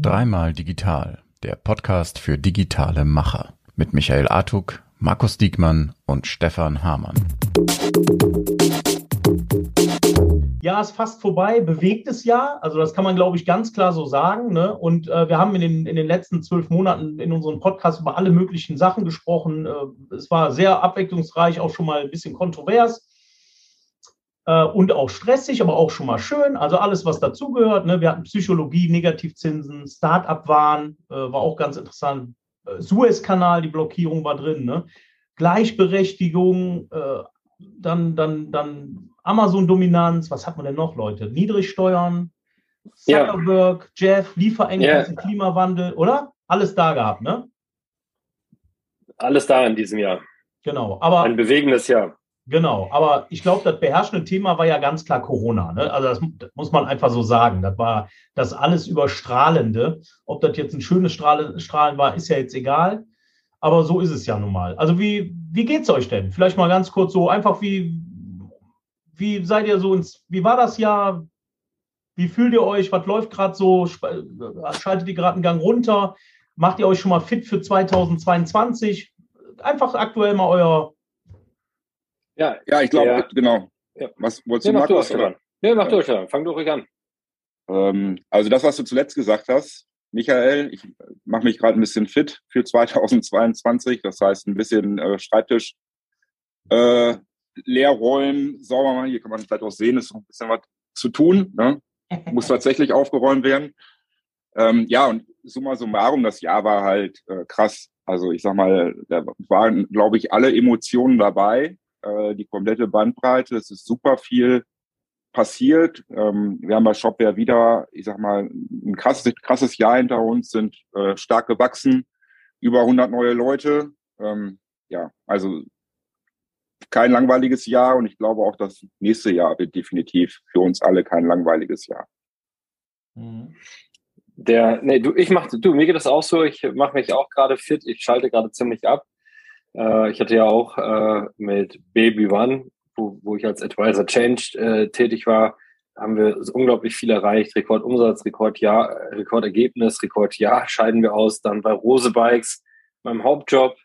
Dreimal Digital, der Podcast für digitale Macher mit Michael Artuk, Markus Diekmann und Stefan Hamann. Jahr ist fast vorbei, bewegtes Jahr. Also das kann man, glaube ich, ganz klar so sagen. Ne? Und äh, wir haben in den, in den letzten zwölf Monaten in unserem Podcast über alle möglichen Sachen gesprochen. Äh, es war sehr abwechslungsreich, auch schon mal ein bisschen kontrovers und auch stressig, aber auch schon mal schön. Also alles, was dazugehört. Ne? Wir hatten Psychologie, Negativzinsen, Start-up-Wahn, äh, war auch ganz interessant. Äh, Suezkanal, die Blockierung war drin. Ne? Gleichberechtigung, äh, dann, dann, dann Amazon-Dominanz, was hat man denn noch, Leute? Niedrigsteuern, Zuckerberg, ja. Jeff, Lieferengpässe, ja. Klimawandel, oder? Alles da gehabt, ne? Alles da in diesem Jahr. Genau, aber. Ein bewegendes Jahr. Genau, aber ich glaube, das beherrschende Thema war ja ganz klar Corona. Ne? Also das, das, muss man einfach so sagen. Das war das alles überstrahlende. Ob das jetzt ein schönes Strahlen, Strahlen war, ist ja jetzt egal. Aber so ist es ja nun mal. Also wie, wie geht's euch denn? Vielleicht mal ganz kurz so einfach wie, wie seid ihr so ins, wie war das Jahr? Wie fühlt ihr euch? Was läuft gerade so? Schaltet ihr gerade einen Gang runter? Macht ihr euch schon mal fit für 2022? Einfach aktuell mal euer. Ja, ja ich glaube, ja. genau. Ja. Was wolltest du, nee, Markus? Du nee, mach durch, fang du ruhig an. Ähm, also das, was du zuletzt gesagt hast, Michael, ich mache mich gerade ein bisschen fit für 2022. Das heißt, ein bisschen äh, Schreibtisch äh, leer räumen, sauber machen. Hier kann man vielleicht auch sehen, ist noch ein bisschen was zu tun. Ne? Muss tatsächlich aufgeräumt werden. Ähm, ja, und summa summarum, das Jahr war halt äh, krass. Also ich sag mal, da waren, glaube ich, alle Emotionen dabei, äh, die komplette Bandbreite. Es ist super viel passiert. Ähm, wir haben bei Shopware wieder, ich sag mal, ein krasses, krasses Jahr hinter uns, sind äh, stark gewachsen, über 100 neue Leute. Ähm, ja, also kein langweiliges Jahr und ich glaube auch, das nächste Jahr wird definitiv für uns alle kein langweiliges Jahr. Mhm. Der, nee, du, ich mach, du, mir geht das auch so, ich mache mich auch gerade fit, ich schalte gerade ziemlich ab. Äh, ich hatte ja auch äh, mit Baby One, wo, wo ich als Advisor Change äh, tätig war, haben wir unglaublich viel erreicht. Rekordumsatz, Rekordjahr, Rekordergebnis, Rekordjahr scheiden wir aus. Dann bei Rose Bikes, meinem Hauptjob,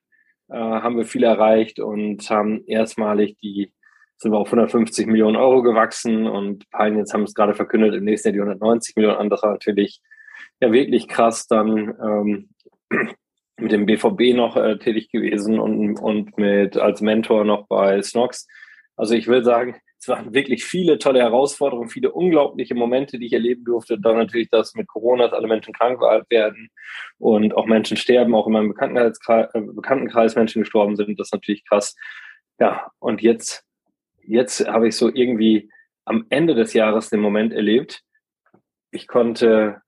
äh, haben wir viel erreicht und haben erstmalig die, sind wir auf 150 Millionen Euro gewachsen und Pine jetzt haben es gerade verkündet, im nächsten Jahr die 190 Millionen an. Das war natürlich ja wirklich krass. Dann ähm, mit dem BVB noch äh, tätig gewesen und, und mit als Mentor noch bei Snox. Also ich will sagen, es waren wirklich viele tolle Herausforderungen, viele unglaubliche Momente, die ich erleben durfte. Dann natürlich das mit Corona, dass alle Menschen krank werden und auch Menschen sterben, auch in meinem Bekanntenkreis, äh, Bekanntenkreis Menschen gestorben sind. Das ist natürlich krass. Ja, und jetzt, jetzt habe ich so irgendwie am Ende des Jahres den Moment erlebt. Ich konnte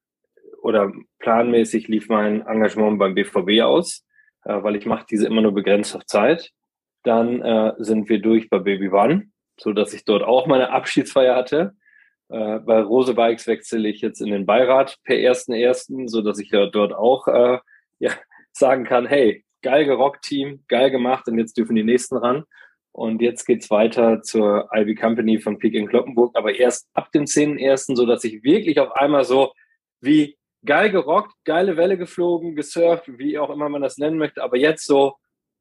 oder planmäßig lief mein Engagement beim BVB aus, äh, weil ich mache diese immer nur begrenzt auf Zeit. Dann äh, sind wir durch bei Baby One so dass ich dort auch meine Abschiedsfeier hatte. Äh, bei Rose Bikes wechsle ich jetzt in den Beirat per 1.1., so dass ich ja dort auch äh, ja, sagen kann, hey, geil gerockt Team, geil gemacht und jetzt dürfen die nächsten ran. Und jetzt geht's weiter zur Ivy Company von Peak in Kloppenburg, aber erst ab dem 10.1., so dass ich wirklich auf einmal so wie geil gerockt, geile Welle geflogen, gesurft, wie auch immer man das nennen möchte, aber jetzt so,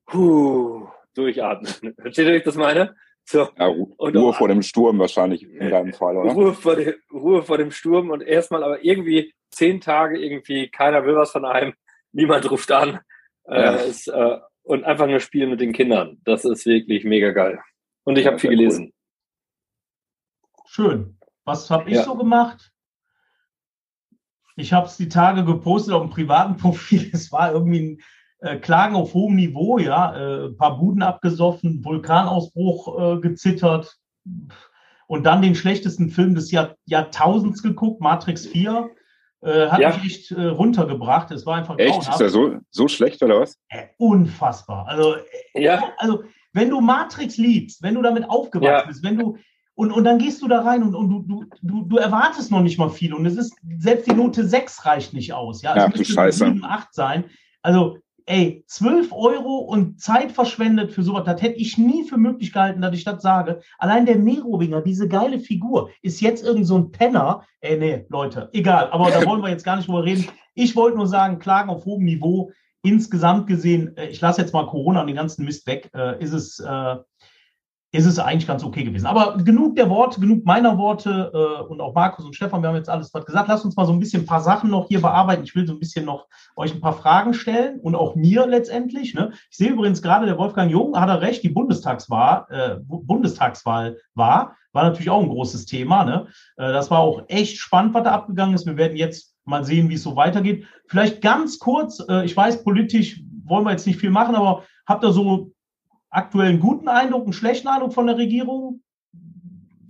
puh, durchatmen. Versteht ihr, wie ich das meine? So. Ja, und Ruhe vor dem Sturm wahrscheinlich in deinem Fall, oder? Ruhe vor, dem, Ruhe vor dem Sturm und erstmal aber irgendwie zehn Tage irgendwie, keiner will was von einem, niemand ruft an. Äh, ja. Äh, ist, äh, und einfach nur spielen mit den Kindern. Das ist wirklich mega geil. Und ich ja, habe viel gelesen. Cool. Schön. Was habe ich ja. so gemacht? Ich habe es die Tage gepostet auf dem privaten Profil. Es war irgendwie ein äh, Klagen auf hohem Niveau, ja, äh, paar Buden abgesoffen, Vulkanausbruch äh, gezittert und dann den schlechtesten Film des Jahr, Jahrtausends geguckt, Matrix 4. Äh, hat ja. mich echt äh, runtergebracht. Es war einfach Echt? Ist er so, so schlecht oder was? Äh, unfassbar. Also, ja. also, wenn du Matrix liebst, wenn du damit aufgewachsen ja. bist, wenn du und, und dann gehst du da rein und, und du, du, du erwartest noch nicht mal viel. Und es ist, selbst die Note 6 reicht nicht aus. Ja, es ja, müsste 7, 8 sein. Also ey, 12 Euro und Zeit verschwendet für sowas, das hätte ich nie für möglich gehalten, dass ich das sage. Allein der Merowinger, diese geile Figur, ist jetzt irgend so ein Penner. Ey, nee, Leute, egal, aber da wollen wir jetzt gar nicht drüber reden. Ich wollte nur sagen, Klagen auf hohem Niveau. Insgesamt gesehen, äh, ich lasse jetzt mal Corona und den ganzen Mist weg, äh, ist es äh, ist es eigentlich ganz okay gewesen. Aber genug der Worte, genug meiner Worte äh, und auch Markus und Stefan, wir haben jetzt alles was gesagt. Lasst uns mal so ein bisschen ein paar Sachen noch hier bearbeiten. Ich will so ein bisschen noch euch ein paar Fragen stellen und auch mir letztendlich. Ne? Ich sehe übrigens gerade, der Wolfgang Jung hat er recht, die Bundestagswahl, äh, Bundestagswahl war, war natürlich auch ein großes Thema. Ne? Äh, das war auch echt spannend, was da abgegangen ist. Wir werden jetzt mal sehen, wie es so weitergeht. Vielleicht ganz kurz, äh, ich weiß, politisch wollen wir jetzt nicht viel machen, aber habt ihr so aktuell einen guten Eindruck, einen schlechten Eindruck von der Regierung?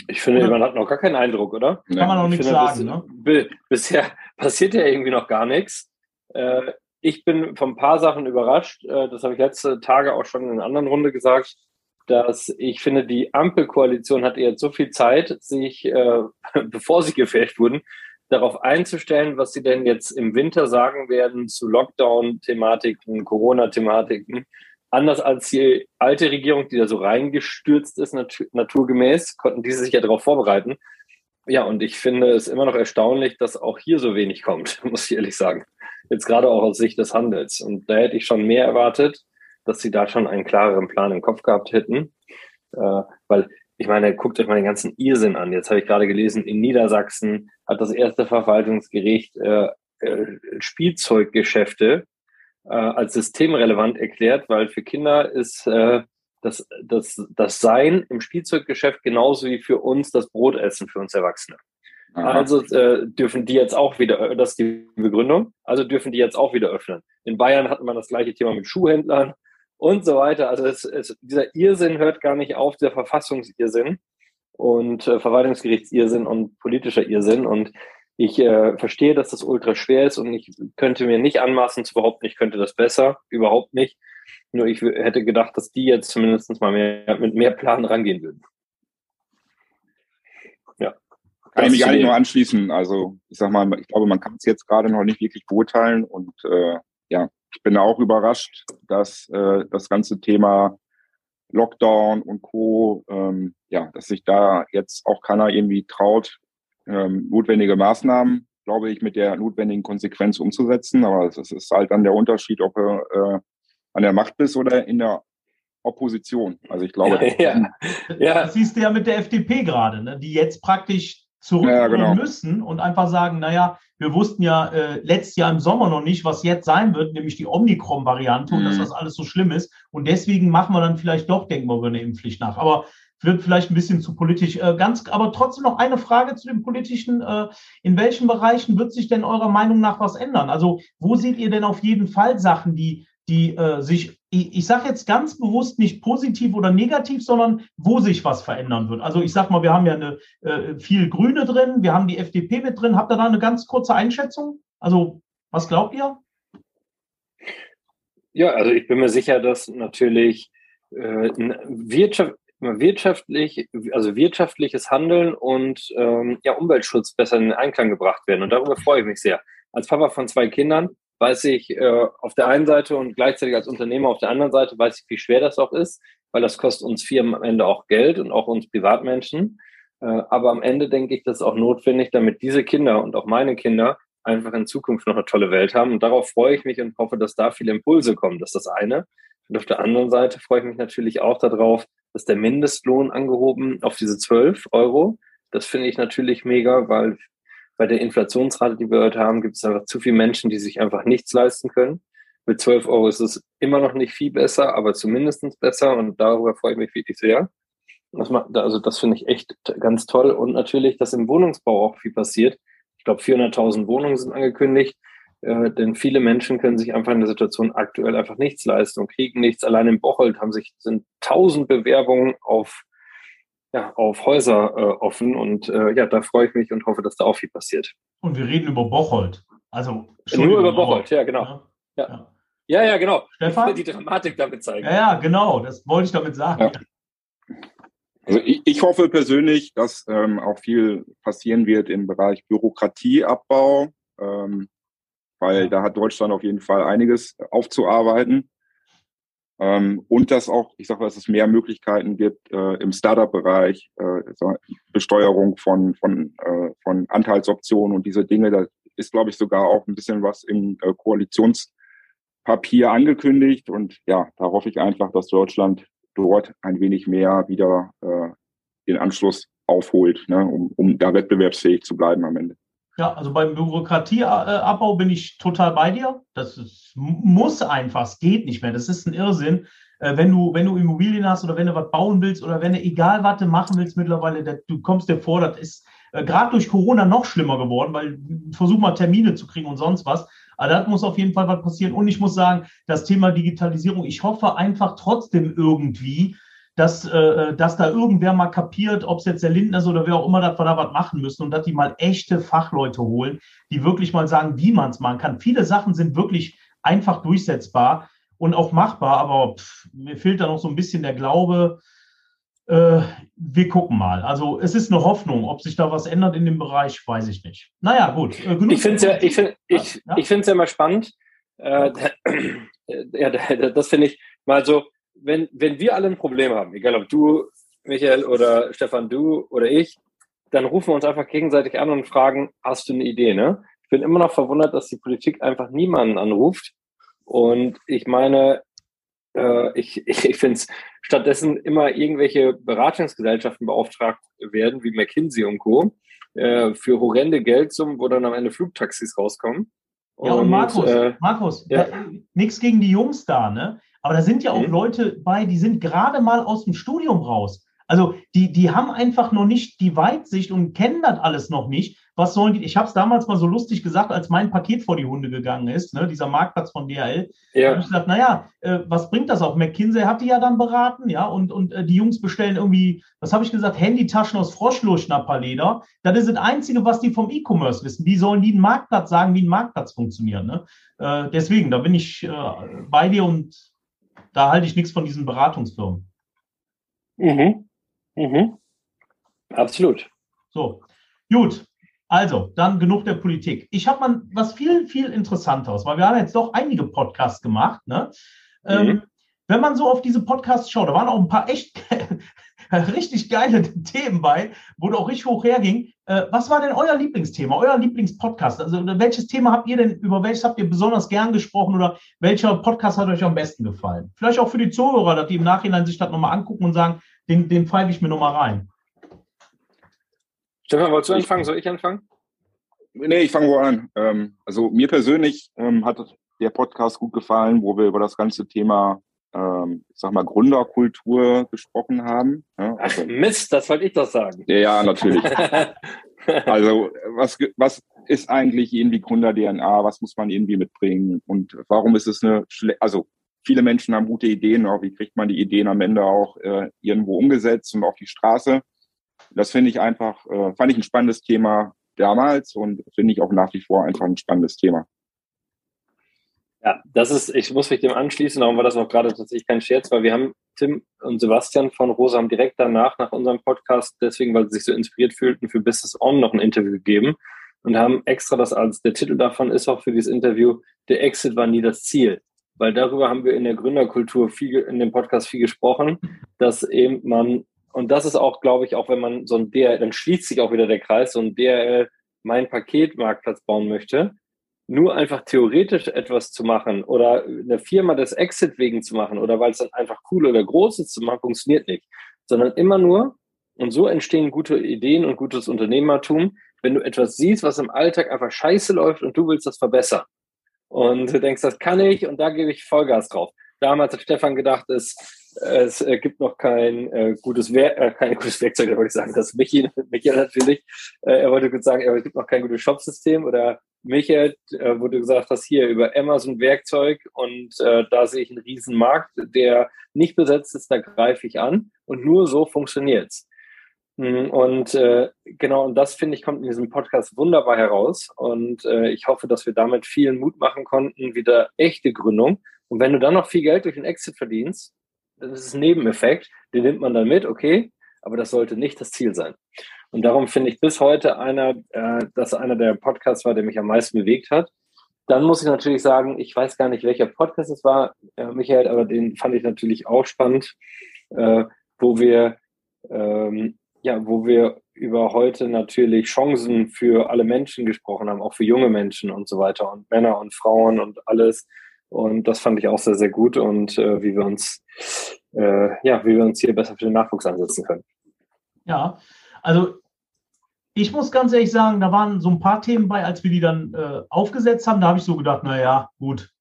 Ich finde, oder? man hat noch gar keinen Eindruck, oder? Kann man noch nichts sagen. Bis, ne? Bisher passiert ja irgendwie noch gar nichts. Äh, ich bin von ein paar Sachen überrascht. Äh, das habe ich letzte Tage auch schon in einer anderen Runde gesagt, dass ich finde, die Ampelkoalition hatte jetzt so viel Zeit, sich, äh, bevor sie gefällt wurden, darauf einzustellen, was sie denn jetzt im Winter sagen werden zu Lockdown-Thematiken, Corona-Thematiken anders als die alte Regierung, die da so reingestürzt ist, nat naturgemäß, konnten diese sich ja darauf vorbereiten. Ja, und ich finde es immer noch erstaunlich, dass auch hier so wenig kommt, muss ich ehrlich sagen. Jetzt gerade auch aus Sicht des Handels. Und da hätte ich schon mehr erwartet, dass sie da schon einen klareren Plan im Kopf gehabt hätten. Äh, weil, ich meine, guckt euch mal den ganzen Irrsinn an. Jetzt habe ich gerade gelesen, in Niedersachsen hat das erste Verwaltungsgericht äh, äh, Spielzeuggeschäfte äh, als systemrelevant erklärt, weil für Kinder ist äh, das, das, das Sein im Spielzeuggeschäft genauso wie für uns das Brotessen für uns Erwachsene. Aha. Also äh, dürfen die jetzt auch wieder, das ist die Begründung, also dürfen die jetzt auch wieder öffnen. In Bayern hatten wir das gleiche Thema mit Schuhhändlern und so weiter. Also es, es, dieser Irrsinn hört gar nicht auf, der Verfassungsirrsinn und äh, Verwaltungsgerichtsirrsinn und politischer Irrsinn. Und ich äh, verstehe, dass das ultra schwer ist und ich könnte mir nicht anmaßen zu behaupten, ich könnte das besser, überhaupt nicht. Nur ich hätte gedacht, dass die jetzt zumindest mal mehr, mit mehr Plan rangehen würden. Ja. Kann ich mich eigentlich nur anschließen. Also ich sag mal, ich glaube, man kann es jetzt gerade noch nicht wirklich beurteilen und äh, ja, ich bin auch überrascht, dass äh, das ganze Thema Lockdown und Co. Ähm, ja, dass sich da jetzt auch keiner irgendwie traut, ähm, notwendige Maßnahmen, glaube ich, mit der notwendigen Konsequenz umzusetzen. Aber es ist halt dann der Unterschied, ob du äh, an der Macht bist oder in der Opposition. Also ich glaube. Ja, ja. Das siehst du ja mit der FDP gerade, ne? die jetzt praktisch zurückkommen ja, genau. müssen und einfach sagen, naja, wir wussten ja äh, letztes Jahr im Sommer noch nicht, was jetzt sein wird, nämlich die Omikron-Variante mhm. und dass mhm. das alles so schlimm ist. Und deswegen machen wir dann vielleicht doch, denken wir über eine Impfpflicht nach. Aber wird vielleicht ein bisschen zu politisch. Äh, ganz, aber trotzdem noch eine Frage zu dem politischen. Äh, in welchen Bereichen wird sich denn eurer Meinung nach was ändern? Also wo seht ihr denn auf jeden Fall Sachen, die, die äh, sich, ich, ich sage jetzt ganz bewusst nicht positiv oder negativ, sondern wo sich was verändern wird? Also ich sag mal, wir haben ja eine, äh, viel Grüne drin, wir haben die FDP mit drin. Habt ihr da eine ganz kurze Einschätzung? Also was glaubt ihr? Ja, also ich bin mir sicher, dass natürlich äh, Wirtschaft, wirtschaftlich, also wirtschaftliches Handeln und ähm, ja, Umweltschutz besser in Einklang gebracht werden. Und darüber freue ich mich sehr. Als Papa von zwei Kindern weiß ich äh, auf der einen Seite und gleichzeitig als Unternehmer auf der anderen Seite weiß ich, wie schwer das auch ist, weil das kostet uns Firmen am Ende auch Geld und auch uns Privatmenschen. Äh, aber am Ende denke ich, das ist auch notwendig, damit diese Kinder und auch meine Kinder einfach in Zukunft noch eine tolle Welt haben. Und darauf freue ich mich und hoffe, dass da viele Impulse kommen. Das ist das eine. Und auf der anderen Seite freue ich mich natürlich auch darauf, dass der Mindestlohn angehoben auf diese 12 Euro. Das finde ich natürlich mega, weil bei der Inflationsrate, die wir heute haben, gibt es einfach zu viele Menschen, die sich einfach nichts leisten können. Mit 12 Euro ist es immer noch nicht viel besser, aber zumindest besser und darüber freue ich mich wirklich sehr. Das macht, also das finde ich echt ganz toll und natürlich, dass im Wohnungsbau auch viel passiert. Ich glaube, 400.000 Wohnungen sind angekündigt. Äh, denn viele Menschen können sich einfach in der Situation aktuell einfach nichts leisten und kriegen nichts. Allein in Bocholt haben sich sind tausend Bewerbungen auf ja, auf Häuser äh, offen und äh, ja, da freue ich mich und hoffe, dass da auch viel passiert. Und wir reden über Bocholt. Also nur über Bocholt, ja, genau. Ja. Ja. ja, ja, genau. Stefan? Ich will die Dramatik damit zeigen. Ja, ja, genau. Das wollte ich damit sagen. Ja. Also ich, ich, hoffe persönlich, dass ähm, auch viel passieren wird im Bereich Bürokratieabbau. Ähm, weil da hat Deutschland auf jeden Fall einiges aufzuarbeiten. Ähm, und dass auch, ich sage, dass es mehr Möglichkeiten gibt äh, im Startup-Bereich, äh, Besteuerung von, von, äh, von Anteilsoptionen und diese Dinge. Da ist, glaube ich, sogar auch ein bisschen was im äh, Koalitionspapier angekündigt. Und ja, da hoffe ich einfach, dass Deutschland dort ein wenig mehr wieder äh, den Anschluss aufholt, ne, um, um da wettbewerbsfähig zu bleiben am Ende. Ja, also beim Bürokratieabbau bin ich total bei dir. Das ist, muss einfach, es geht nicht mehr. Das ist ein Irrsinn. Äh, wenn du, wenn du Immobilien hast oder wenn du was bauen willst oder wenn du egal was du machen willst mittlerweile, du kommst dir vor, das ist äh, gerade durch Corona noch schlimmer geworden, weil versuch mal Termine zu kriegen und sonst was. Aber da muss auf jeden Fall was passieren. Und ich muss sagen, das Thema Digitalisierung, ich hoffe einfach trotzdem irgendwie, dass, äh, dass da irgendwer mal kapiert, ob es jetzt der Lindner ist oder wer auch immer, dass wir da was machen müssen und dass die mal echte Fachleute holen, die wirklich mal sagen, wie man es machen kann. Viele Sachen sind wirklich einfach durchsetzbar und auch machbar, aber pff, mir fehlt da noch so ein bisschen der Glaube. Äh, wir gucken mal. Also es ist eine Hoffnung. Ob sich da was ändert in dem Bereich, weiß ich nicht. Naja, gut. Äh, ich finde es ja, ich find, ich, ja? ich ja immer spannend. Äh, ja, das finde ich mal so, wenn, wenn wir alle ein Problem haben, egal ob du, Michael oder Stefan, du oder ich, dann rufen wir uns einfach gegenseitig an und fragen, hast du eine Idee, ne? Ich bin immer noch verwundert, dass die Politik einfach niemanden anruft. Und ich meine, äh, ich, ich, ich finde es stattdessen immer irgendwelche Beratungsgesellschaften beauftragt werden, wie McKinsey und Co., äh, für horrende Geldsummen, wo dann am Ende Flugtaxis rauskommen. Ja, und, und Markus, äh, Markus, ja. nichts gegen die Jungs da, ne? Aber da sind ja auch. Leute bei, die sind gerade mal aus dem Studium raus. Also die, die haben einfach noch nicht die Weitsicht und kennen das alles noch nicht. Was sollen die? Ich habe es damals mal so lustig gesagt, als mein Paket vor die Hunde gegangen ist, ne, dieser Marktplatz von DHL. Ja. habe ich gesagt, naja, äh, was bringt das auch? McKinsey hat die ja dann beraten, ja, und, und äh, die Jungs bestellen irgendwie, was habe ich gesagt, Handytaschen aus Froschlurschnapperleder. Das ist das Einzige, was die vom E-Commerce wissen. Wie sollen die einen Marktplatz sagen, wie ein Marktplatz funktioniert? Ne? Äh, deswegen, da bin ich äh, bei dir und da halte ich nichts von diesen Beratungsfirmen. Mhm. Mhm. Absolut. So, gut. Also, dann genug der Politik. Ich habe mal was viel, viel interessanteres, weil wir haben jetzt doch einige Podcasts gemacht. Ne? Ähm, mhm. Ähm, wenn man so auf diese Podcasts schaut, da waren auch ein paar echt richtig geile Themen bei, wo du auch richtig hoch herging. Äh, was war denn euer Lieblingsthema, euer Lieblingspodcast? Also welches Thema habt ihr denn, über welches habt ihr besonders gern gesprochen oder welcher Podcast hat euch am besten gefallen? Vielleicht auch für die Zuhörer, dass die im Nachhinein sich das nochmal angucken und sagen, den, den pfeife ich mir nochmal rein. Stefan, wolltest du anfangen? Soll ich anfangen? Nee, ich fange wohl an. Ähm, also mir persönlich ähm, hat der Podcast gut gefallen, wo wir über das ganze Thema ähm, ich sag mal, Gründerkultur gesprochen haben. Ja, also, Ach Mist, das wollte ich doch sagen. Ja, natürlich. also was, was ist eigentlich irgendwie Gründer-DNA? Was muss man irgendwie mitbringen? Und warum ist es eine, Schle also viele Menschen haben gute Ideen, auch wie kriegt man die Ideen am Ende auch äh, irgendwo umgesetzt und auf die Straße? Das finde ich einfach, äh, fand ich ein spannendes Thema damals und finde ich auch nach wie vor einfach ein spannendes Thema. Ja, das ist, ich muss mich dem anschließen, darum war das auch gerade tatsächlich kein Scherz, weil wir haben Tim und Sebastian von Rosa haben direkt danach, nach unserem Podcast, deswegen, weil sie sich so inspiriert fühlten, für Business On noch ein Interview gegeben und haben extra das als, der Titel davon ist auch für dieses Interview, der Exit war nie das Ziel. Weil darüber haben wir in der Gründerkultur viel, in dem Podcast viel gesprochen, dass eben man, und das ist auch, glaube ich, auch wenn man so ein DRL, dann schließt sich auch wieder der Kreis, so ein DRL, mein Paketmarktplatz bauen möchte, nur einfach theoretisch etwas zu machen oder eine Firma des Exit wegen zu machen oder weil es dann einfach cool oder groß ist zu machen, funktioniert nicht. Sondern immer nur, und so entstehen gute Ideen und gutes Unternehmertum, wenn du etwas siehst, was im Alltag einfach scheiße läuft und du willst das verbessern. Und du denkst, das kann ich und da gebe ich Vollgas drauf. Damals hat Stefan gedacht, es, es gibt noch kein äh, gutes Werk, äh, kein gutes Werkzeug, da wollte ich sagen, das Michi, Michael natürlich. Äh, er wollte gut sagen, es gibt noch kein gutes Shopsystem oder Michael, äh, wo du gesagt hast, hier über Amazon Werkzeug und äh, da sehe ich einen riesen Markt, der nicht besetzt ist, da greife ich an und nur so funktioniert's. Hm, und äh, genau, und das finde ich, kommt in diesem Podcast wunderbar heraus. Und äh, ich hoffe, dass wir damit vielen Mut machen konnten, wieder echte Gründung. Und wenn du dann noch viel Geld durch den Exit verdienst, das ist ein Nebeneffekt, den nimmt man dann mit, okay, aber das sollte nicht das Ziel sein. Und darum finde ich bis heute einer, äh, dass einer der Podcasts war, der mich am meisten bewegt hat. dann muss ich natürlich sagen, ich weiß gar nicht, welcher Podcast es war, äh, Michael, aber den fand ich natürlich auch spannend, äh, wo wir ähm, ja, wo wir über heute natürlich Chancen für alle Menschen gesprochen haben, auch für junge Menschen und so weiter und Männer und Frauen und alles. Und das fand ich auch sehr, sehr gut und äh, wie wir uns, äh, ja, wie wir uns hier besser für den Nachwuchs ansetzen können. Ja, also ich muss ganz ehrlich sagen, da waren so ein paar Themen bei, als wir die dann äh, aufgesetzt haben, da habe ich so gedacht, naja, gut,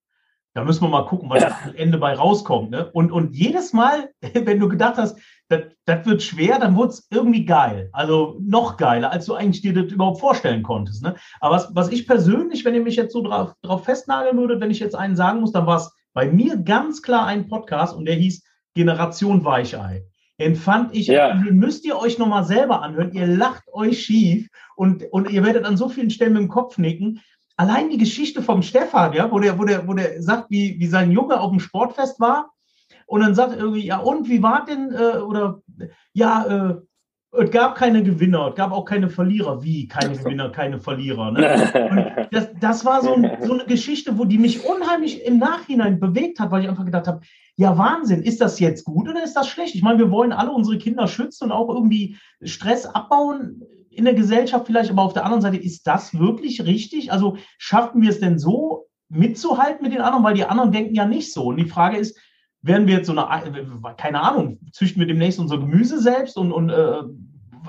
da müssen wir mal gucken, was am Ende bei rauskommt. Ne? Und, und jedes Mal, wenn du gedacht hast, das, wird schwer, dann wurde es irgendwie geil. Also noch geiler, als du eigentlich dir das überhaupt vorstellen konntest. Ne? Aber was, was ich persönlich, wenn ihr mich jetzt so drauf, drauf festnageln würdet, wenn ich jetzt einen sagen muss, dann war es bei mir ganz klar ein Podcast und der hieß Generation Weichei. Den fand ich, ja. den müsst ihr euch nochmal selber anhören. Ihr lacht euch schief und, und ihr werdet an so vielen Stellen mit dem Kopf nicken. Allein die Geschichte vom Stefan, ja, wo der, wo der, wo der sagt, wie, wie sein Junge auf dem Sportfest war und dann sagt er irgendwie, ja, und wie war denn, äh, oder ja, äh, es gab keine Gewinner, es gab auch keine Verlierer. Wie? Keine Gewinner, keine Verlierer. Ne? das, das war so, ein, so, eine Geschichte, wo die mich unheimlich im Nachhinein bewegt hat, weil ich einfach gedacht habe, ja, Wahnsinn, ist das jetzt gut oder ist das schlecht? Ich meine, wir wollen alle unsere Kinder schützen und auch irgendwie Stress abbauen in der Gesellschaft vielleicht, aber auf der anderen Seite, ist das wirklich richtig? Also schaffen wir es denn so mitzuhalten mit den anderen, weil die anderen denken ja nicht so. Und die Frage ist, werden wir jetzt so eine, keine Ahnung, züchten wir demnächst unser Gemüse selbst und, und äh,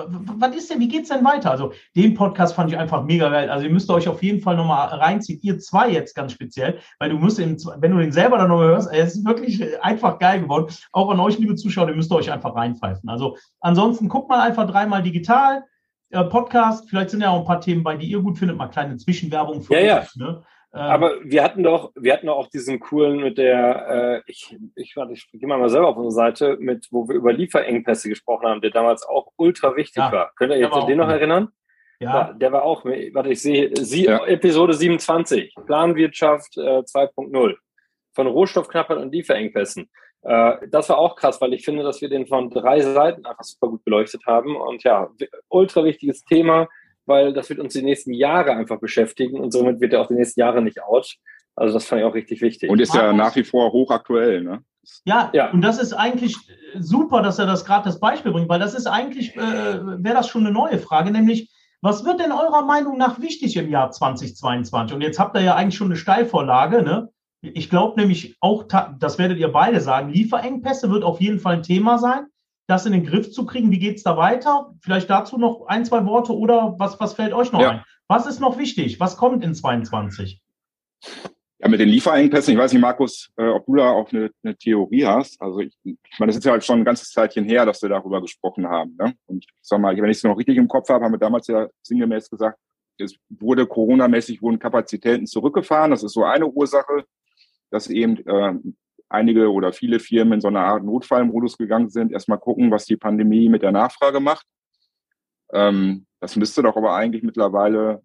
was ist denn, wie geht's denn weiter? Also den Podcast fand ich einfach mega geil. Also ihr müsst euch auf jeden Fall nochmal reinziehen. Ihr zwei jetzt ganz speziell, weil du musst, den, wenn du den selber dann nochmal hörst, es ist wirklich einfach geil geworden. Auch an euch, liebe Zuschauer, ihr müsst euch einfach reinpfeifen. Also ansonsten guckt mal einfach dreimal digital. Äh, Podcast, vielleicht sind ja auch ein paar Themen bei, die ihr gut findet, mal kleine Zwischenwerbung für ja, euch. Ja. Ne? Ähm, Aber wir hatten doch, wir hatten doch auch diesen coolen mit der, äh, ich, ich, warte, ich gehe mal selber auf unsere Seite, mit, wo wir über Lieferengpässe gesprochen haben, der damals auch ultra wichtig ja, war. Könnt ihr jetzt an den noch erinnern? Ja. Der war auch, warte, ich sehe, sie, ja. Episode 27, Planwirtschaft äh, 2.0 von Rohstoffknappheit und Lieferengpässen. Äh, das war auch krass, weil ich finde, dass wir den von drei Seiten einfach super gut beleuchtet haben. Und ja, ultra wichtiges Thema weil das wird uns die nächsten Jahre einfach beschäftigen und somit wird er auch die nächsten Jahre nicht out. Also das fand ich auch richtig wichtig. Und ist ja nach wie vor hochaktuell, ne? Ja, ja, und das ist eigentlich super, dass er das gerade das Beispiel bringt, weil das ist eigentlich, äh, wäre das schon eine neue Frage, nämlich, was wird denn eurer Meinung nach wichtig im Jahr 2022? Und jetzt habt ihr ja eigentlich schon eine Steilvorlage, ne? Ich glaube nämlich auch, das werdet ihr beide sagen, Lieferengpässe wird auf jeden Fall ein Thema sein das in den Griff zu kriegen. Wie geht es da weiter? Vielleicht dazu noch ein, zwei Worte oder was, was fällt euch noch ja. ein? Was ist noch wichtig? Was kommt in 22? Ja, mit den Lieferengpässen, ich weiß nicht, Markus, äh, ob du da auch eine, eine Theorie hast. Also ich, ich meine, das ist ja halt schon ein ganzes Zeitchen her, dass wir darüber gesprochen haben. Ne? Und ich sag mal, wenn ich es noch richtig im Kopf habe, haben wir damals ja sinngemäß gesagt, es wurde Corona-mäßig wurden Kapazitäten zurückgefahren. Das ist so eine Ursache, dass eben äh, einige oder viele Firmen in so eine Art Notfallmodus gegangen sind, erstmal gucken, was die Pandemie mit der Nachfrage macht. Ähm, das müsste doch aber eigentlich mittlerweile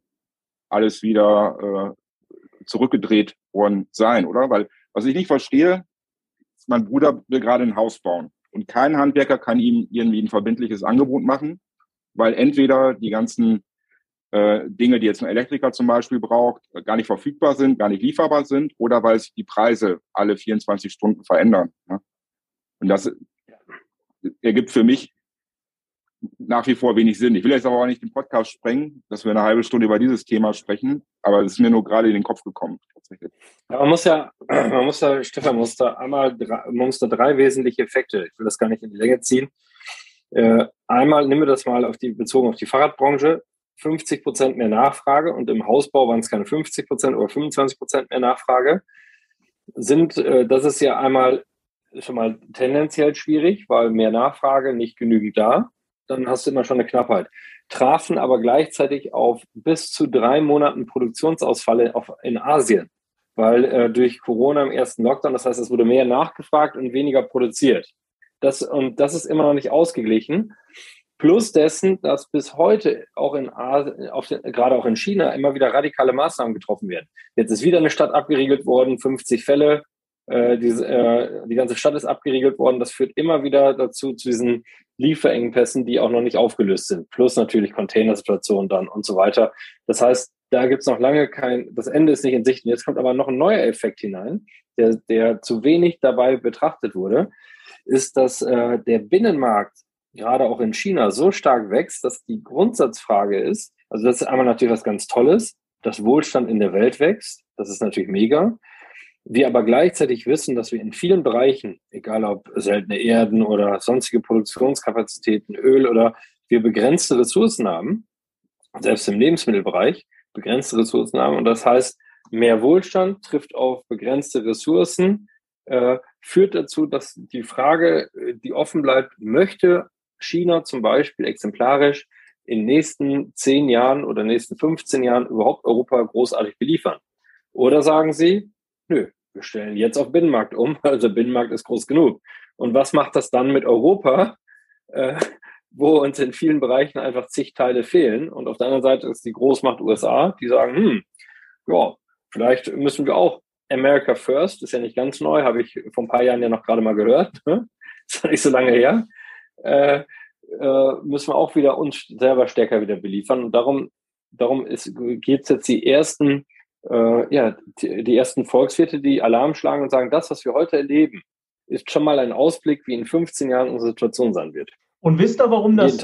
alles wieder äh, zurückgedreht worden sein, oder? Weil was ich nicht verstehe, mein Bruder will gerade ein Haus bauen und kein Handwerker kann ihm irgendwie ein verbindliches Angebot machen, weil entweder die ganzen äh, Dinge, die jetzt ein Elektriker zum Beispiel braucht, gar nicht verfügbar sind, gar nicht lieferbar sind oder weil sich die Preise alle 24 Stunden verändern. Ne? Und das ergibt für mich nach wie vor wenig Sinn. Ich will jetzt aber auch nicht den Podcast sprengen, dass wir eine halbe Stunde über dieses Thema sprechen, aber es ist mir nur gerade in den Kopf gekommen. Tatsächlich. Ja, man muss ja, man muss da, Stefan, man muss da einmal, man muss da drei wesentliche Effekte, ich will das gar nicht in die Länge ziehen. Äh, einmal nehmen wir das mal auf die, bezogen auf die Fahrradbranche. 50 Prozent mehr Nachfrage und im Hausbau waren es keine 50 Prozent oder 25 Prozent mehr Nachfrage, sind, äh, das ist ja einmal schon mal tendenziell schwierig, weil mehr Nachfrage nicht genügend da. Dann hast du immer schon eine Knappheit. Trafen aber gleichzeitig auf bis zu drei Monaten Produktionsausfälle auf, in Asien, weil äh, durch Corona im ersten Lockdown, das heißt, es wurde mehr nachgefragt und weniger produziert. Das, und das ist immer noch nicht ausgeglichen. Plus dessen, dass bis heute auch in Asien, den, gerade auch in China immer wieder radikale Maßnahmen getroffen werden. Jetzt ist wieder eine Stadt abgeriegelt worden, 50 Fälle, äh, die, äh, die ganze Stadt ist abgeriegelt worden. Das führt immer wieder dazu, zu diesen Lieferengpässen, die auch noch nicht aufgelöst sind. Plus natürlich Containersituationen dann und so weiter. Das heißt, da gibt es noch lange kein, das Ende ist nicht in Sicht. Und jetzt kommt aber noch ein neuer Effekt hinein, der, der zu wenig dabei betrachtet wurde, ist, dass äh, der Binnenmarkt gerade auch in China so stark wächst, dass die Grundsatzfrage ist, also das ist einmal natürlich was ganz Tolles, dass Wohlstand in der Welt wächst, das ist natürlich mega. Wir aber gleichzeitig wissen, dass wir in vielen Bereichen, egal ob seltene Erden oder sonstige Produktionskapazitäten, Öl oder wir begrenzte Ressourcen haben, selbst im Lebensmittelbereich begrenzte Ressourcen haben. Und das heißt, mehr Wohlstand trifft auf begrenzte Ressourcen, äh, führt dazu, dass die Frage, die offen bleibt, möchte China zum Beispiel exemplarisch in den nächsten zehn Jahren oder nächsten 15 Jahren überhaupt Europa großartig beliefern? Oder sagen Sie, nö, wir stellen jetzt auf Binnenmarkt um, also Binnenmarkt ist groß genug. Und was macht das dann mit Europa, äh, wo uns in vielen Bereichen einfach zig Teile fehlen? Und auf der anderen Seite ist die Großmacht USA, die sagen, hm, ja, vielleicht müssen wir auch America First, ist ja nicht ganz neu, habe ich vor ein paar Jahren ja noch gerade mal gehört, ne? ist ja nicht so lange her. Äh, äh, müssen wir auch wieder uns selber stärker wieder beliefern. Und darum, darum geht es jetzt die ersten, äh, ja, die, die, ersten Volkswirte, die Alarm schlagen und sagen, das, was wir heute erleben, ist schon mal ein Ausblick, wie in 15 Jahren unsere Situation sein wird. Und wisst ihr, warum das,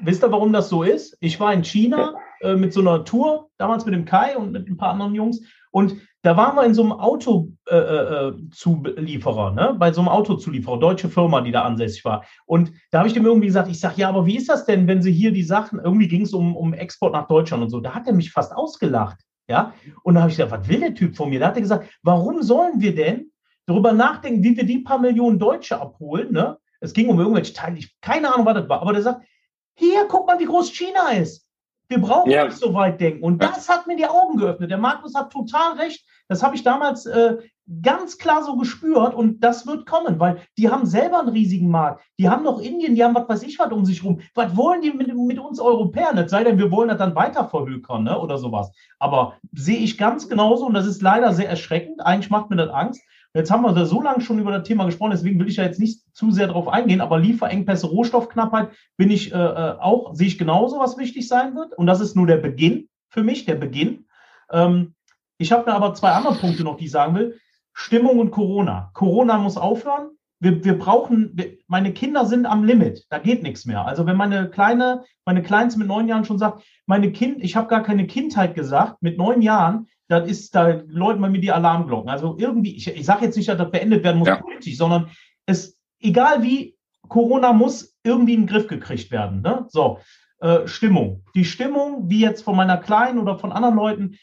wisst ihr, warum das so ist? Ich war in China ja. Äh, mit so einer Tour, damals mit dem Kai und mit ein paar anderen Jungs. Und da waren wir in so einem Autozulieferer, äh, äh, ne? bei so einem Autozulieferer, deutsche Firma, die da ansässig war. Und da habe ich dem irgendwie gesagt, ich sage, ja, aber wie ist das denn, wenn Sie hier die Sachen, irgendwie ging es um, um Export nach Deutschland und so. Da hat er mich fast ausgelacht. Ja, und da habe ich gesagt, was will der Typ von mir? Da hat er gesagt, warum sollen wir denn darüber nachdenken, wie wir die paar Millionen Deutsche abholen? Ne? Es ging um irgendwelche Teile, ich keine Ahnung, was das war, aber der sagt, hier, guck mal, wie groß China ist. Wir brauchen ja. nicht so weit denken. Und das hat mir die Augen geöffnet. Der Markus hat total recht. Das habe ich damals äh, ganz klar so gespürt und das wird kommen, weil die haben selber einen riesigen Markt. Die haben noch Indien, die haben was weiß ich was um sich rum. Was wollen die mit, mit uns Europäern? Es sei denn, wir wollen das dann weiter verhökern ne? oder sowas. Aber sehe ich ganz genauso und das ist leider sehr erschreckend. Eigentlich macht mir das Angst. Jetzt haben wir da so lange schon über das Thema gesprochen, deswegen will ich ja jetzt nicht zu sehr darauf eingehen, aber Lieferengpässe, Rohstoffknappheit bin ich äh, äh, auch, sehe ich genauso, was wichtig sein wird. Und das ist nur der Beginn für mich, der Beginn. Ähm, ich habe mir aber zwei andere Punkte noch, die ich sagen will. Stimmung und Corona. Corona muss aufhören. Wir, wir brauchen, wir, meine Kinder sind am Limit, da geht nichts mehr. Also wenn meine Kleine, meine Kleinste mit neun Jahren schon sagt, meine Kind, ich habe gar keine Kindheit gesagt, mit neun Jahren, dann ist da läuten bei mir die Alarmglocken. Also irgendwie, ich, ich sage jetzt nicht, dass das beendet werden muss ja. politisch, sondern es, egal wie, Corona muss irgendwie in den Griff gekriegt werden. Ne? So, äh, Stimmung. Die Stimmung, wie jetzt von meiner Kleinen oder von anderen Leuten,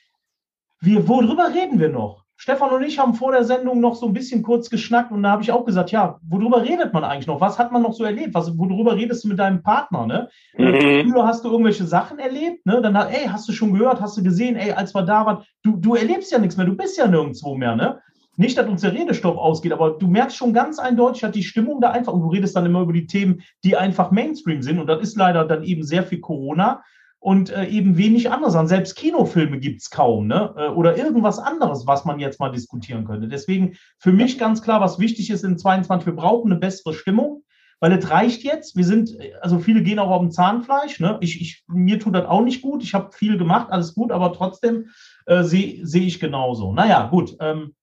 wir, worüber reden wir noch? Stefan und ich haben vor der Sendung noch so ein bisschen kurz geschnackt und da habe ich auch gesagt, ja, worüber redet man eigentlich noch? Was hat man noch so erlebt? Was, worüber redest du mit deinem Partner? Ne? Mhm. Früher hast du irgendwelche Sachen erlebt, ne? Dann ey, hast du schon gehört, hast du gesehen, ey, als wir da waren, du, du erlebst ja nichts mehr, du bist ja nirgendwo mehr, ne? Nicht, dass uns der Redestoff ausgeht, aber du merkst schon ganz eindeutig, hat die Stimmung da einfach, und du redest dann immer über die Themen, die einfach Mainstream sind. Und das ist leider dann eben sehr viel Corona und äh, eben wenig anderes an. Selbst Kinofilme gibt es kaum, ne? Äh, oder irgendwas anderes, was man jetzt mal diskutieren könnte. Deswegen für mich ganz klar, was wichtig ist in 22, wir brauchen eine bessere Stimmung, weil es reicht jetzt. Wir sind, also viele gehen auch auf dem Zahnfleisch. Ne? Ich, ich, mir tut das auch nicht gut. Ich habe viel gemacht, alles gut, aber trotzdem äh, sehe seh ich genauso. Naja, gut. Ähm,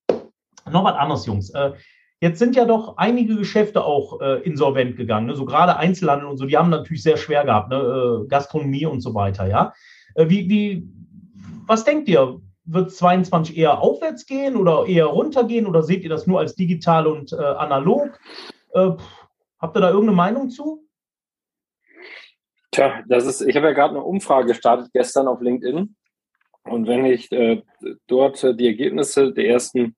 noch was anderes, Jungs. Äh, Jetzt sind ja doch einige Geschäfte auch äh, insolvent gegangen, ne? so gerade Einzelhandel und so, die haben natürlich sehr schwer gehabt, ne? äh, Gastronomie und so weiter, ja. Äh, wie, wie, was denkt ihr? Wird 22 eher aufwärts gehen oder eher runtergehen oder seht ihr das nur als digital und äh, analog? Habt ihr da irgendeine Meinung zu? Tja, das ist, ich habe ja gerade eine Umfrage gestartet gestern auf LinkedIn. Und wenn ich dort die Ergebnisse der ersten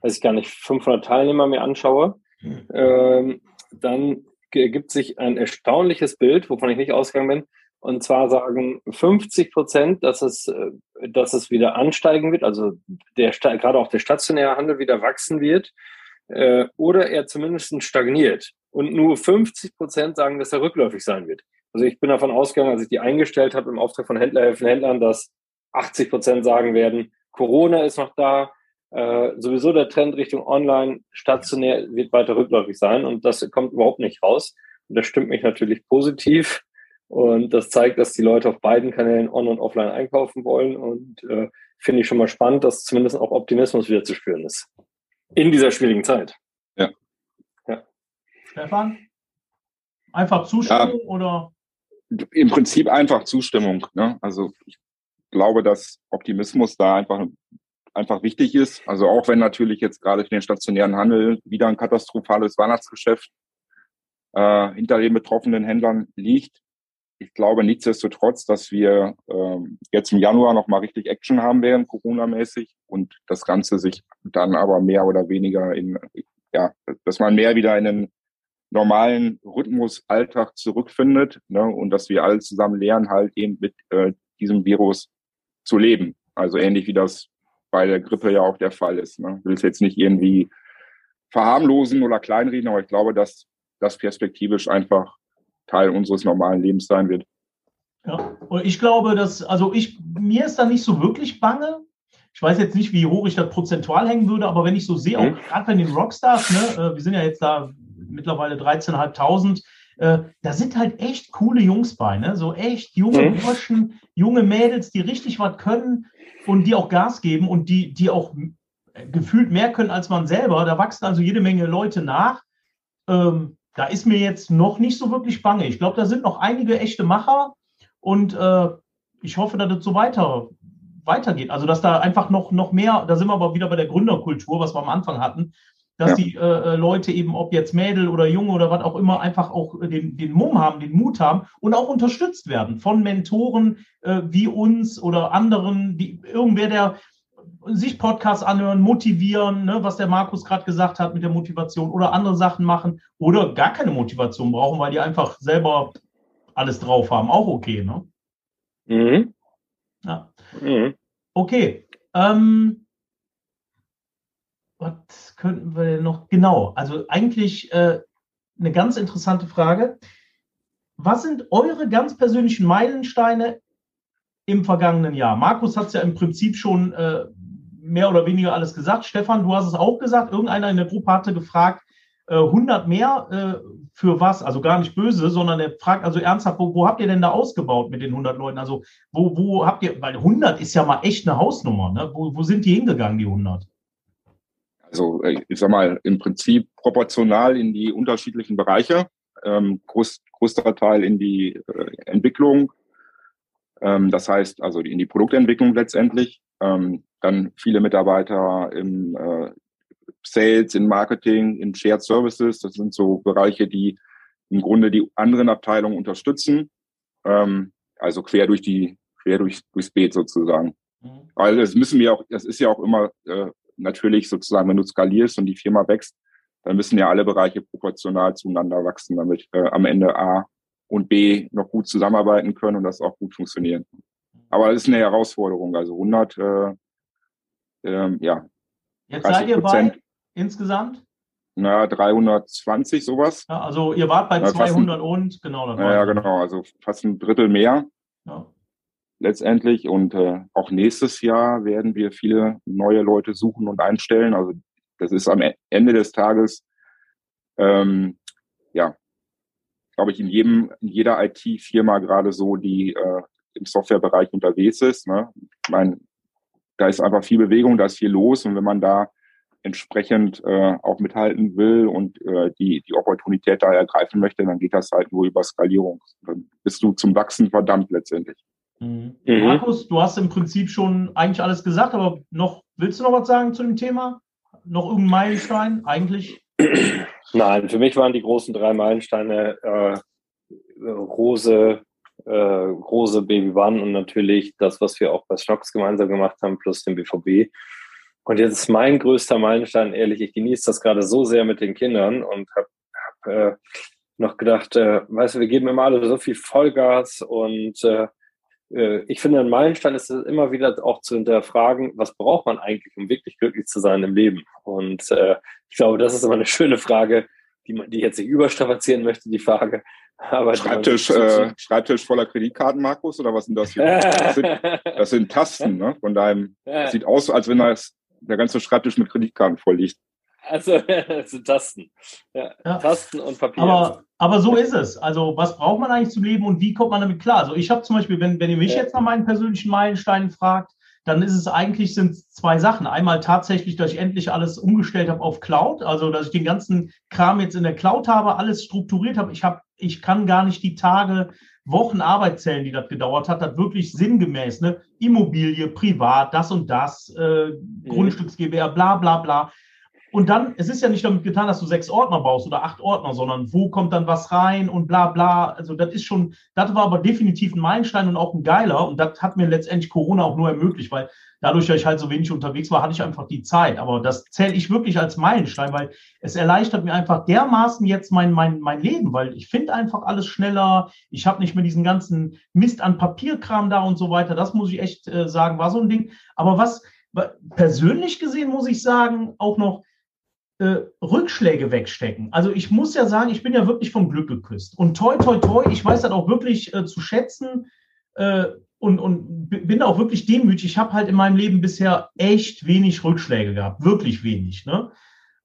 weiß ich gar nicht, 500 Teilnehmer mir anschaue, mhm. ähm, dann ergibt sich ein erstaunliches Bild, wovon ich nicht ausgegangen bin. Und zwar sagen 50 Prozent, dass es, äh, dass es wieder ansteigen wird, also der, gerade auch der stationäre Handel wieder wachsen wird, äh, oder er zumindest stagniert. Und nur 50 Prozent sagen, dass er rückläufig sein wird. Also ich bin davon ausgegangen, als ich die eingestellt habe im Auftrag von Händlerhelfen Händlern, dass 80 Prozent sagen werden, Corona ist noch da, äh, sowieso der Trend Richtung Online, stationär wird weiter rückläufig sein und das kommt überhaupt nicht raus. Und das stimmt mich natürlich positiv. Und das zeigt, dass die Leute auf beiden Kanälen on- und offline einkaufen wollen. Und äh, finde ich schon mal spannend, dass zumindest auch Optimismus wieder zu spüren ist. In dieser schwierigen Zeit. Ja. ja. Stefan? Einfach Zustimmung ja, oder? Im Prinzip einfach Zustimmung. Ne? Also ich glaube, dass Optimismus da einfach, einfach wichtig ist. Also auch wenn natürlich jetzt gerade für den stationären Handel wieder ein katastrophales Weihnachtsgeschäft äh, hinter den betroffenen Händlern liegt, ich glaube nichtsdestotrotz, dass wir ähm, jetzt im Januar nochmal richtig Action haben werden, Corona-mäßig, und das Ganze sich dann aber mehr oder weniger in, ja, dass man mehr wieder in den normalen Rhythmus Alltag zurückfindet ne, und dass wir alle zusammen lernen, halt eben mit äh, diesem Virus zu leben. Also ähnlich wie das bei der Grippe ja auch der Fall ist. Ne. Ich will es jetzt nicht irgendwie verharmlosen oder kleinreden, aber ich glaube, dass das perspektivisch einfach Teil unseres normalen Lebens sein wird. Ja, und ich glaube, dass, also ich, mir ist da nicht so wirklich bange. Ich weiß jetzt nicht, wie hoch ich das prozentual hängen würde, aber wenn ich so sehe, mhm. auch gerade bei den Rockstars, ne, äh, wir sind ja jetzt da mittlerweile 13.500, äh, da sind halt echt coole Jungs bei, ne? so echt junge. Burschen, junge Mädels, die richtig was können und die auch Gas geben und die, die auch gefühlt mehr können als man selber. Da wachsen also jede Menge Leute nach. Ähm, da ist mir jetzt noch nicht so wirklich bange. Ich glaube, da sind noch einige echte Macher und äh, ich hoffe, dass das so weiter, weitergeht. Also, dass da einfach noch, noch mehr, da sind wir aber wieder bei der Gründerkultur, was wir am Anfang hatten, dass ja. die äh, äh Leute eben, ob jetzt Mädel oder Junge oder was auch immer, einfach auch den, den Mumm haben, den Mut haben und auch unterstützt werden von Mentoren äh, wie uns oder anderen, die irgendwer, der sich Podcasts anhören, motivieren, ne, was der Markus gerade gesagt hat mit der Motivation oder andere Sachen machen oder gar keine Motivation brauchen, weil die einfach selber alles drauf haben. Auch okay, ne? Mhm. Ja. Mhm. Okay. Ähm, was könnten wir noch? Genau, also eigentlich äh, eine ganz interessante Frage. Was sind eure ganz persönlichen Meilensteine im vergangenen Jahr? Markus hat es ja im Prinzip schon äh, mehr oder weniger alles gesagt. Stefan, du hast es auch gesagt. Irgendeiner in der Gruppe hatte gefragt, äh, 100 mehr äh, für was? Also gar nicht böse, sondern er fragt also ernsthaft, wo, wo, habt ihr denn da ausgebaut mit den 100 Leuten? Also wo, wo habt ihr, weil 100 ist ja mal echt eine Hausnummer. Ne? Wo, wo sind die hingegangen, die 100? Also äh, ich sag mal, im Prinzip proportional in die unterschiedlichen Bereiche. Ähm, groß, großer Teil in die äh, Entwicklung, ähm, das heißt also in die Produktentwicklung letztendlich. Ähm, dann viele Mitarbeiter im äh, Sales, in Marketing, in Shared Services. Das sind so Bereiche, die im Grunde die anderen Abteilungen unterstützen. Ähm, also quer durch die, quer durch, durchs Beet sozusagen. Mhm. Weil das müssen wir auch, das ist ja auch immer äh, natürlich sozusagen, wenn du skalierst und die Firma wächst, dann müssen ja alle Bereiche proportional zueinander wachsen, damit äh, am Ende A und B noch gut zusammenarbeiten können und das auch gut funktionieren. Aber das ist eine Herausforderung. Also 100 äh, ähm, ja. Jetzt seid ihr bei insgesamt? Na, 320 sowas. Ja, also ihr wart bei ja, 200 ein, und genau. Ja, ja, genau. Also fast ein Drittel mehr. Ja. Letztendlich. Und äh, auch nächstes Jahr werden wir viele neue Leute suchen und einstellen. Also das ist am Ende des Tages, ähm, ja, glaube ich, in jedem, in jeder IT-Firma gerade so, die äh, im Softwarebereich unterwegs ist. Ne? Ich meine, da ist einfach viel Bewegung, da ist viel los und wenn man da entsprechend äh, auch mithalten will und äh, die, die Opportunität da ergreifen möchte, dann geht das halt nur über Skalierung. Dann bist du zum Wachsen verdammt letztendlich. Mhm. Mhm. Markus, du hast im Prinzip schon eigentlich alles gesagt, aber noch willst du noch was sagen zu dem Thema? Noch irgendein Meilenstein? Eigentlich? Nein, für mich waren die großen drei Meilensteine äh, Rose, äh, Rose Baby One und natürlich das, was wir auch bei Schnox gemeinsam gemacht haben, plus den BVB. Und jetzt ist mein größter Meilenstein, ehrlich, ich genieße das gerade so sehr mit den Kindern und habe hab, äh, noch gedacht, äh, weißt du, wir geben immer alle so viel Vollgas und äh, äh, ich finde, ein Meilenstein ist es immer wieder auch zu hinterfragen, was braucht man eigentlich, um wirklich glücklich zu sein im Leben? Und äh, ich glaube, das ist immer eine schöne Frage, die, man, die ich jetzt nicht überstrapazieren möchte, die Frage. Aber Schreibtisch, äh, Schreibtisch voller Kreditkarten, Markus, oder was sind das hier? Das sind, das sind Tasten, ne? Von deinem, das sieht aus, als wenn das, der ganze Schreibtisch mit Kreditkarten voll liegt. Also, also Tasten. Ja, ja. Tasten und Papier. Aber, aber so ist es. Also, was braucht man eigentlich zum Leben und wie kommt man damit klar? Also, ich habe zum Beispiel, wenn, wenn ihr mich ja. jetzt nach meinen persönlichen Meilensteinen fragt, dann ist es eigentlich sind zwei Sachen. Einmal tatsächlich, dass ich endlich alles umgestellt habe auf Cloud, also dass ich den ganzen Kram jetzt in der Cloud habe, alles strukturiert habe. Ich habe, ich kann gar nicht die Tage, Wochen Arbeit zählen, die das gedauert hat, das wirklich sinngemäß, ne? Immobilie, privat, das und das, äh, mhm. Grundstücks-GBR, bla bla bla. Und dann, es ist ja nicht damit getan, dass du sechs Ordner baust oder acht Ordner, sondern wo kommt dann was rein und bla bla. Also das ist schon, das war aber definitiv ein Meilenstein und auch ein geiler. Und das hat mir letztendlich Corona auch nur ermöglicht, weil dadurch, dass ich halt so wenig unterwegs war, hatte ich einfach die Zeit. Aber das zähle ich wirklich als Meilenstein, weil es erleichtert mir einfach dermaßen jetzt mein, mein, mein Leben, weil ich finde einfach alles schneller. Ich habe nicht mehr diesen ganzen Mist an Papierkram da und so weiter. Das muss ich echt äh, sagen, war so ein Ding. Aber was persönlich gesehen muss ich sagen, auch noch, äh, Rückschläge wegstecken. Also ich muss ja sagen, ich bin ja wirklich vom Glück geküsst. Und toi, toi, toi, ich weiß das auch wirklich äh, zu schätzen äh, und, und bin auch wirklich demütig. Ich habe halt in meinem Leben bisher echt wenig Rückschläge gehabt, wirklich wenig. Ne?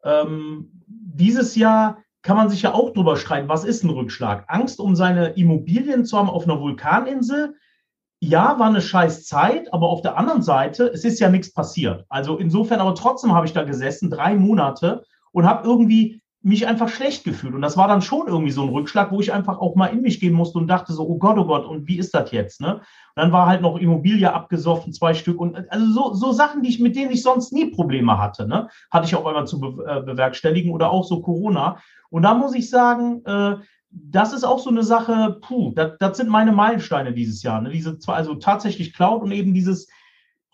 Ähm, dieses Jahr kann man sich ja auch drüber streiten, was ist ein Rückschlag? Angst um seine Immobilien zu haben auf einer Vulkaninsel? Ja, war eine scheiß Zeit, aber auf der anderen Seite, es ist ja nichts passiert. Also insofern, aber trotzdem habe ich da gesessen, drei Monate und habe irgendwie mich einfach schlecht gefühlt. Und das war dann schon irgendwie so ein Rückschlag, wo ich einfach auch mal in mich gehen musste und dachte so, oh Gott, oh Gott, und wie ist das jetzt? Ne? Und dann war halt noch Immobilie abgesoffen, zwei Stück. Und also so, so Sachen, die ich, mit denen ich sonst nie Probleme hatte, ne? hatte ich auch einmal zu äh, bewerkstelligen oder auch so Corona. Und da muss ich sagen, äh, das ist auch so eine Sache, puh, das, das sind meine Meilensteine dieses Jahr. Ne? Diese zwei, also tatsächlich Cloud und eben dieses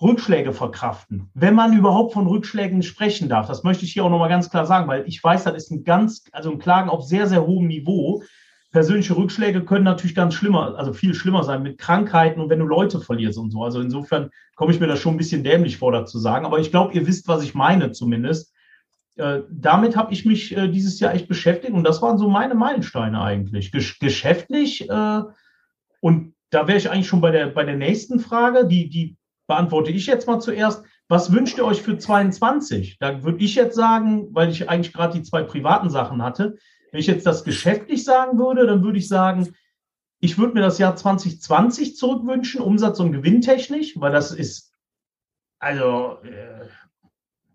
Rückschläge verkraften. Wenn man überhaupt von Rückschlägen sprechen darf, das möchte ich hier auch nochmal ganz klar sagen, weil ich weiß, das ist ein ganz, also ein Klagen auf sehr, sehr hohem Niveau. Persönliche Rückschläge können natürlich ganz schlimmer, also viel schlimmer sein mit Krankheiten und wenn du Leute verlierst und so. Also insofern komme ich mir das schon ein bisschen dämlich vor, dazu sagen. Aber ich glaube, ihr wisst, was ich meine zumindest. Äh, damit habe ich mich äh, dieses Jahr echt beschäftigt und das waren so meine Meilensteine eigentlich. Gesch geschäftlich äh, und da wäre ich eigentlich schon bei der, bei der nächsten Frage, die, die beantworte ich jetzt mal zuerst. Was wünscht ihr euch für 22? Da würde ich jetzt sagen, weil ich eigentlich gerade die zwei privaten Sachen hatte, wenn ich jetzt das geschäftlich sagen würde, dann würde ich sagen, ich würde mir das Jahr 2020 zurückwünschen, Umsatz- und gewinntechnisch, weil das ist, also äh,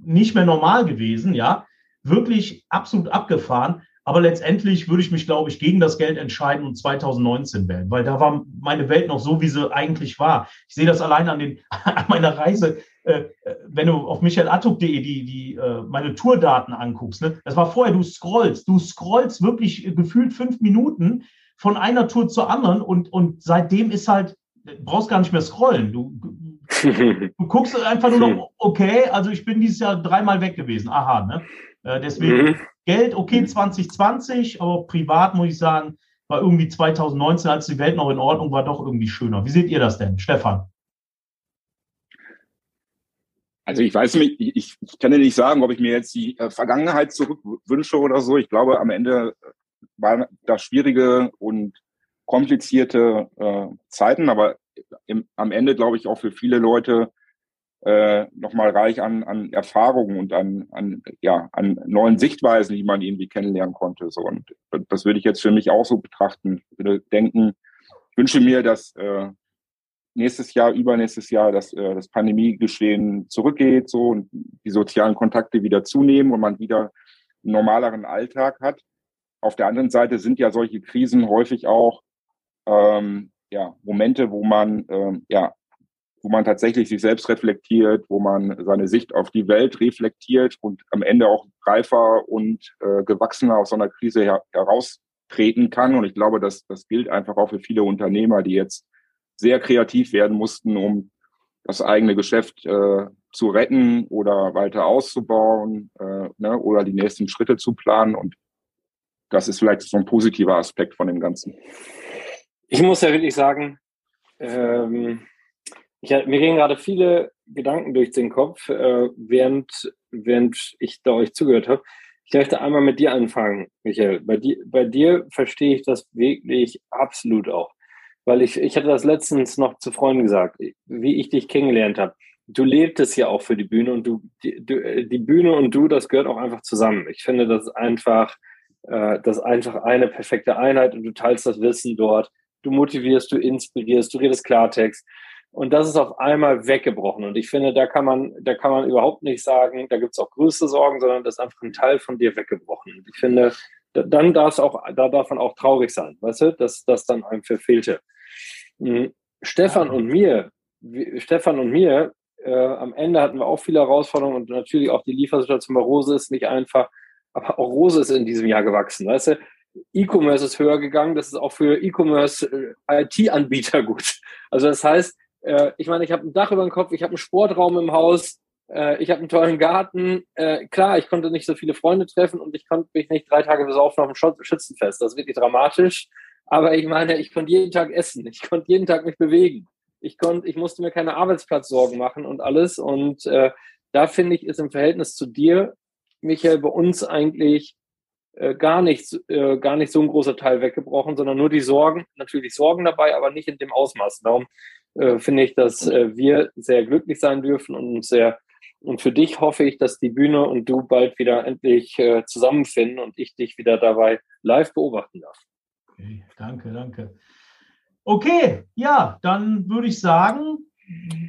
nicht mehr normal gewesen, ja, wirklich absolut abgefahren. Aber letztendlich würde ich mich, glaube ich, gegen das Geld entscheiden und 2019 wählen, weil da war meine Welt noch so, wie sie eigentlich war. Ich sehe das allein an, den, an meiner Reise. Äh, wenn du auf michaelatuk.de die, die, äh, meine Tourdaten anguckst, ne? das war vorher, du scrollst, du scrollst wirklich gefühlt fünf Minuten von einer Tour zur anderen und, und seitdem ist halt, brauchst gar nicht mehr scrollen. Du, du guckst einfach nur noch, okay, also ich bin dieses Jahr dreimal weg gewesen. Aha, ne? Äh, deswegen mhm. Geld, okay, 2020, aber privat muss ich sagen, war irgendwie 2019, als die Welt noch in Ordnung war, doch irgendwie schöner. Wie seht ihr das denn, Stefan? Also ich weiß nicht, ich, ich kann dir nicht sagen, ob ich mir jetzt die äh, Vergangenheit zurückwünsche oder so. Ich glaube, am Ende waren da schwierige und komplizierte äh, Zeiten, aber im, am Ende, glaube ich, auch für viele Leute äh, nochmal reich an, an Erfahrungen und an, an, ja, an neuen Sichtweisen, die man irgendwie kennenlernen konnte. So. Und das würde ich jetzt für mich auch so betrachten. Ich würde denken, ich wünsche mir, dass äh, nächstes Jahr, übernächstes Jahr, dass äh, das Pandemiegeschehen zurückgeht so und die sozialen Kontakte wieder zunehmen und man wieder einen normaleren Alltag hat. Auf der anderen Seite sind ja solche Krisen häufig auch ähm, ja, Momente, wo man ähm, ja, wo man tatsächlich sich selbst reflektiert, wo man seine Sicht auf die Welt reflektiert und am Ende auch reifer und äh, gewachsener aus so einer Krise her heraustreten kann. Und ich glaube, dass das gilt einfach auch für viele Unternehmer, die jetzt sehr kreativ werden mussten, um das eigene Geschäft äh, zu retten oder weiter auszubauen äh, ne, oder die nächsten Schritte zu planen. Und das ist vielleicht so ein positiver Aspekt von dem Ganzen. Ich muss ja wirklich sagen, ähm, ich, mir gehen gerade viele Gedanken durch den Kopf, äh, während, während ich da euch zugehört habe. Ich möchte einmal mit dir anfangen, Michael. Bei dir, bei dir verstehe ich das wirklich absolut auch. Weil ich, ich hatte das letztens noch zu Freunden gesagt, wie ich dich kennengelernt habe. du lebst es ja auch für die Bühne und du die, du, äh, die Bühne und du, das gehört auch einfach zusammen. Ich finde, das einfach, äh, das einfach eine perfekte Einheit und du teilst das Wissen dort. Du motivierst, du inspirierst, du redest Klartext. Und das ist auf einmal weggebrochen. Und ich finde, da kann man, da kann man überhaupt nicht sagen, da gibt es auch größte Sorgen, sondern das ist einfach ein Teil von dir weggebrochen. Und ich finde, dann darf es auch, da darf man auch traurig sein, weißt du, dass das dann einem verfehlte. Mhm. Stefan und mir, Stefan und mir, äh, am Ende hatten wir auch viele Herausforderungen und natürlich auch die Liefersituation bei Rose ist nicht einfach, aber auch Rose ist in diesem Jahr gewachsen, weißt du. E-Commerce ist höher gegangen, das ist auch für E-Commerce äh, gut. Also das heißt, äh, ich meine, ich habe ein Dach über dem Kopf, ich habe einen Sportraum im Haus, äh, ich habe einen tollen Garten. Klar, ich konnte nicht so viele Freunde treffen und ich konnte mich nicht drei Tage besaufen auf dem Schützenfest. Das ist wirklich dramatisch. Aber ich meine, ich konnte jeden Tag essen, ich konnte jeden Tag mich bewegen. Ich konnte, ich musste mir keine Arbeitsplatzsorgen machen und alles. Und äh, da finde ich, ist im Verhältnis zu dir, Michael, bei uns eigentlich äh, gar nicht, äh, gar nicht so ein großer Teil weggebrochen, sondern nur die Sorgen, natürlich Sorgen dabei, aber nicht in dem Ausmaß. Darum äh, finde ich, dass äh, wir sehr glücklich sein dürfen und sehr und für dich hoffe ich, dass die Bühne und du bald wieder endlich äh, zusammenfinden und ich dich wieder dabei live beobachten darf. Okay, danke, danke. Okay, ja, dann würde ich sagen,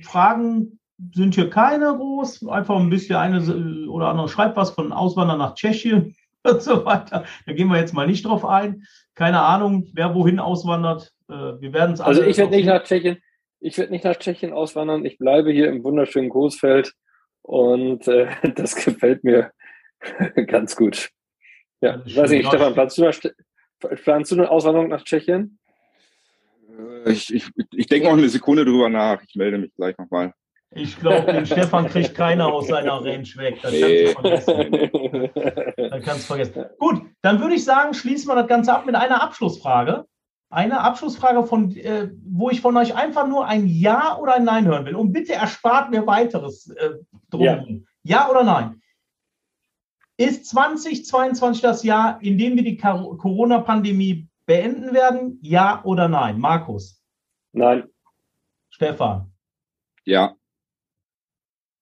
Fragen sind hier keine groß. Einfach ein bisschen eine oder andere schreibt was von Auswandern nach Tschechien und so weiter. Da gehen wir jetzt mal nicht drauf ein. Keine Ahnung, wer wohin auswandert. Äh, wir werden es Also ich werde nicht nach Tschechien. Ich werde nicht nach Tschechien auswandern. Ich bleibe hier im wunderschönen Coesfeld und äh, das gefällt mir ganz gut. Ja, ich weiß nicht, Stefan, planst du, planst du eine Auswanderung nach Tschechien? Äh, ich, ich, ich denke noch eine Sekunde drüber nach. Ich melde mich gleich nochmal. Ich glaube, den Stefan kriegt keiner aus seiner Range weg. Das nee. kannst du vergessen. Das kannst du vergessen. Gut, dann würde ich sagen, schließen wir das Ganze ab mit einer Abschlussfrage eine Abschlussfrage, von, äh, wo ich von euch einfach nur ein Ja oder ein Nein hören will. Und bitte erspart mir weiteres äh, drumherum. Ja. ja oder nein? Ist 2022 das Jahr, in dem wir die Corona-Pandemie beenden werden? Ja oder nein? Markus? Nein. Stefan? Ja.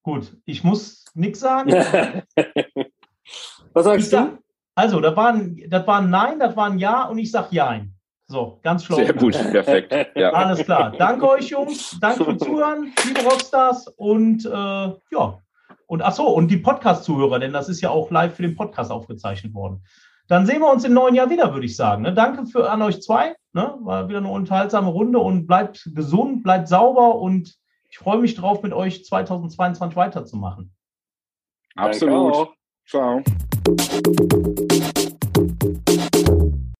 Gut, ich muss nichts sagen. Was sagst sag, du? Also, das war, ein, das war ein Nein, das war ein Ja und ich sage Jein. So, ganz schlau. Sehr gut, perfekt. Ja. Alles klar. Danke euch, Jungs. Danke fürs Zuhören, liebe Rockstars. Und äh, ja, und ach so, und die Podcast-Zuhörer, denn das ist ja auch live für den Podcast aufgezeichnet worden. Dann sehen wir uns im neuen Jahr wieder, würde ich sagen. Ne? Danke für, an euch zwei. Ne? War wieder eine unterhaltsame Runde und bleibt gesund, bleibt sauber und ich freue mich drauf, mit euch 2022 weiterzumachen. Absolut. Ciao.